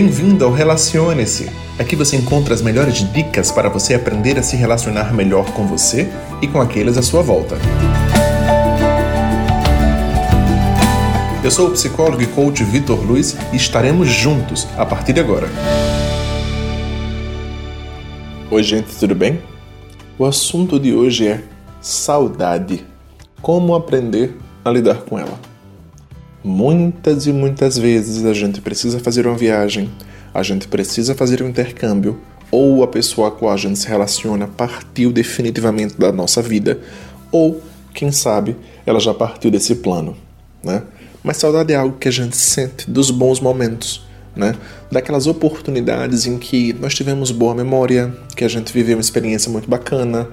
Bem-vindo ao Relacione-se. Aqui você encontra as melhores dicas para você aprender a se relacionar melhor com você e com aqueles à sua volta. Eu sou o psicólogo e coach Vitor Luiz e estaremos juntos a partir de agora. Oi, gente, tudo bem? O assunto de hoje é saudade. Como aprender a lidar com ela? Muitas e muitas vezes a gente precisa fazer uma viagem, a gente precisa fazer um intercâmbio, ou a pessoa com a gente se relaciona partiu definitivamente da nossa vida, ou, quem sabe, ela já partiu desse plano, né? Mas saudade é algo que a gente sente dos bons momentos, né? Daquelas oportunidades em que nós tivemos boa memória, que a gente viveu uma experiência muito bacana,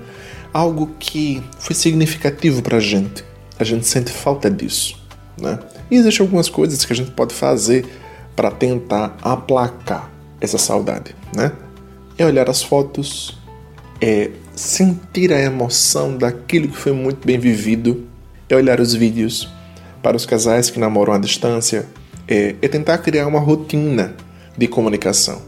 algo que foi significativo para a gente. A gente sente falta disso, né? E existem algumas coisas que a gente pode fazer para tentar aplacar essa saudade, né? É olhar as fotos, é sentir a emoção daquilo que foi muito bem vivido, é olhar os vídeos. Para os casais que namoram à distância, é, é tentar criar uma rotina de comunicação.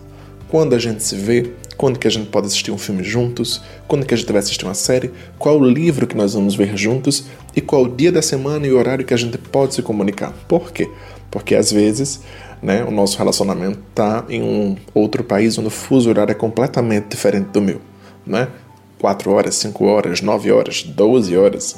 Quando a gente se vê, quando que a gente pode assistir um filme juntos, quando que a gente vai assistir uma série, qual o livro que nós vamos ver juntos e qual o dia da semana e o horário que a gente pode se comunicar. Por quê? Porque às vezes né, o nosso relacionamento está em um outro país onde o fuso horário é completamente diferente do meu. Né? 4 horas, 5 horas, 9 horas, 12 horas.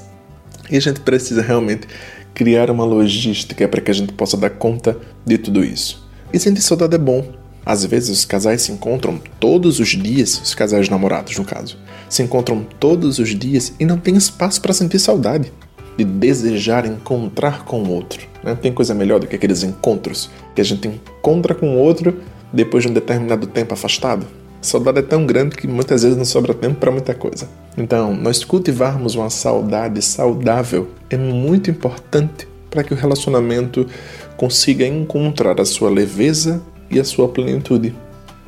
E a gente precisa realmente criar uma logística para que a gente possa dar conta de tudo isso. E sentir saudade é bom, às vezes os casais se encontram todos os dias, os casais namorados no caso, se encontram todos os dias e não tem espaço para sentir saudade, de desejar encontrar com o outro. Não tem coisa melhor do que aqueles encontros que a gente encontra com o outro depois de um determinado tempo afastado. Saudade é tão grande que muitas vezes não sobra tempo para muita coisa. Então, nós cultivarmos uma saudade saudável é muito importante para que o relacionamento consiga encontrar a sua leveza e a sua plenitude.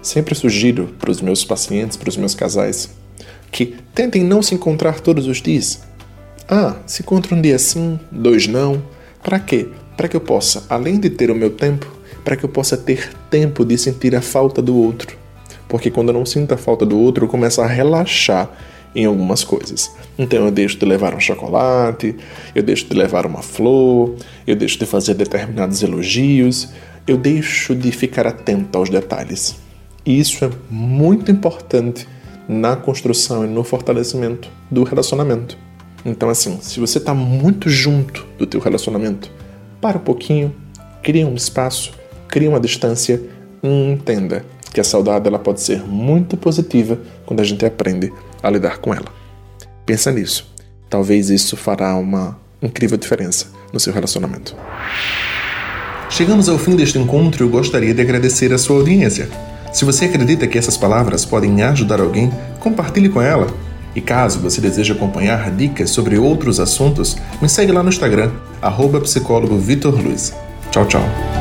Sempre sugiro para os meus pacientes, para os meus casais, que tentem não se encontrar todos os dias. Ah, se encontra um dia sim, dois não. Para quê? Para que eu possa, além de ter o meu tempo, para que eu possa ter tempo de sentir a falta do outro. Porque quando eu não sinto a falta do outro, eu começo a relaxar em algumas coisas. Então eu deixo de levar um chocolate, eu deixo de levar uma flor, eu deixo de fazer determinados elogios, eu deixo de ficar atento aos detalhes. E isso é muito importante na construção e no fortalecimento do relacionamento. Então, assim, se você está muito junto do teu relacionamento, para um pouquinho, cria um espaço, cria uma distância e entenda que a saudade ela pode ser muito positiva quando a gente aprende a lidar com ela. Pensa nisso. Talvez isso fará uma incrível diferença no seu relacionamento. Chegamos ao fim deste encontro e eu gostaria de agradecer a sua audiência. Se você acredita que essas palavras podem ajudar alguém, compartilhe com ela. E caso você deseje acompanhar dicas sobre outros assuntos, me segue lá no Instagram, arroba. Tchau, tchau.